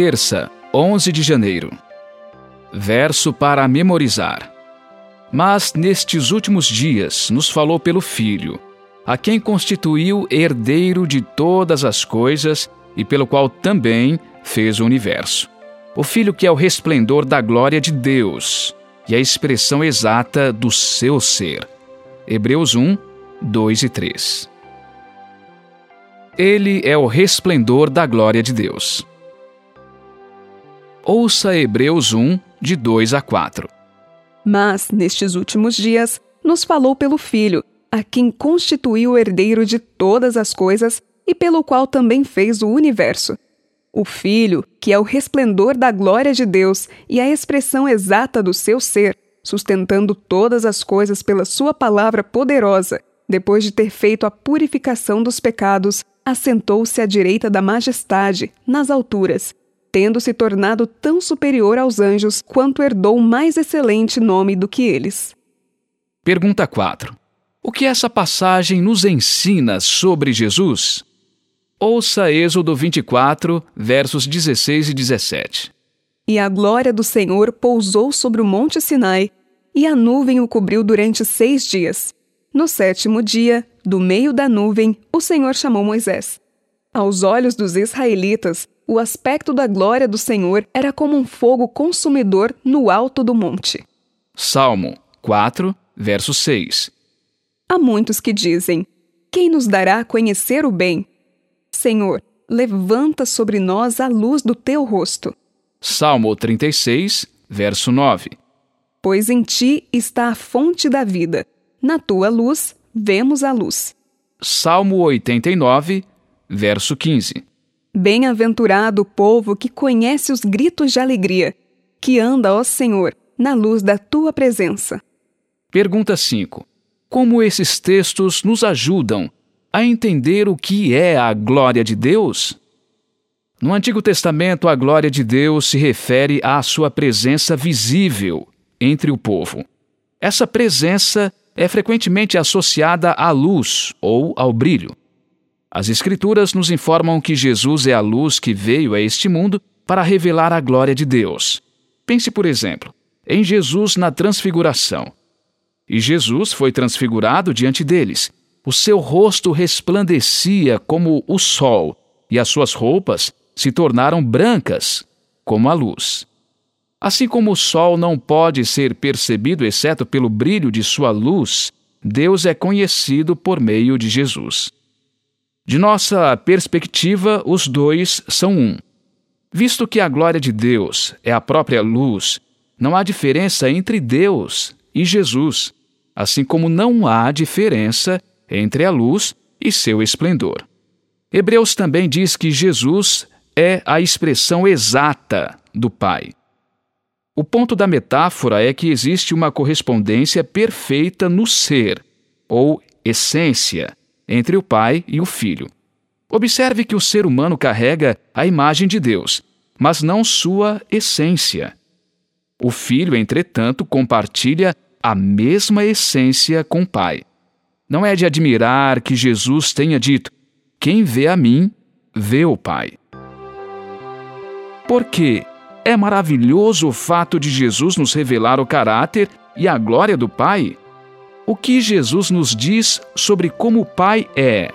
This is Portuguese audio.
terça, 11 de janeiro. Verso para memorizar. Mas nestes últimos dias nos falou pelo Filho, a quem constituiu herdeiro de todas as coisas e pelo qual também fez o universo. O Filho que é o resplendor da glória de Deus e a expressão exata do seu ser. Hebreus 1, 2 e 3. Ele é o resplendor da glória de Deus. Ouça Hebreus 1, de 2 a 4. Mas, nestes últimos dias, nos falou pelo Filho, a quem constituiu o herdeiro de todas as coisas e pelo qual também fez o universo. O Filho, que é o resplendor da glória de Deus e a expressão exata do seu ser, sustentando todas as coisas pela Sua palavra poderosa, depois de ter feito a purificação dos pecados, assentou-se à direita da majestade, nas alturas, tendo se tornado tão superior aos anjos quanto herdou mais excelente nome do que eles. Pergunta 4. O que essa passagem nos ensina sobre Jesus? Ouça Êxodo 24, versos 16 e 17. E a glória do Senhor pousou sobre o monte Sinai, e a nuvem o cobriu durante seis dias. No sétimo dia, do meio da nuvem, o Senhor chamou Moisés. Aos olhos dos israelitas, o aspecto da glória do Senhor era como um fogo consumidor no alto do monte. Salmo 4, verso 6. Há muitos que dizem: Quem nos dará a conhecer o bem? Senhor, levanta sobre nós a luz do teu rosto. Salmo 36, verso 9. Pois em ti está a fonte da vida. Na tua luz vemos a luz. Salmo 89, verso 15. Bem-aventurado o povo que conhece os gritos de alegria, que anda, ó Senhor, na luz da tua presença. Pergunta 5. Como esses textos nos ajudam a entender o que é a glória de Deus? No Antigo Testamento, a glória de Deus se refere à sua presença visível entre o povo. Essa presença é frequentemente associada à luz ou ao brilho. As Escrituras nos informam que Jesus é a luz que veio a este mundo para revelar a glória de Deus. Pense, por exemplo, em Jesus na Transfiguração. E Jesus foi transfigurado diante deles o seu rosto resplandecia como o sol, e as suas roupas se tornaram brancas como a luz. Assim como o sol não pode ser percebido exceto pelo brilho de sua luz, Deus é conhecido por meio de Jesus. De nossa perspectiva, os dois são um. Visto que a glória de Deus é a própria luz, não há diferença entre Deus e Jesus, assim como não há diferença entre a luz e seu esplendor. Hebreus também diz que Jesus é a expressão exata do Pai. O ponto da metáfora é que existe uma correspondência perfeita no ser, ou essência, entre o Pai e o Filho. Observe que o ser humano carrega a imagem de Deus, mas não sua essência. O Filho, entretanto, compartilha a mesma essência com o Pai. Não é de admirar que Jesus tenha dito: Quem vê a mim, vê o Pai. Porque é maravilhoso o fato de Jesus nos revelar o caráter e a glória do Pai. O que Jesus nos diz sobre como o Pai é?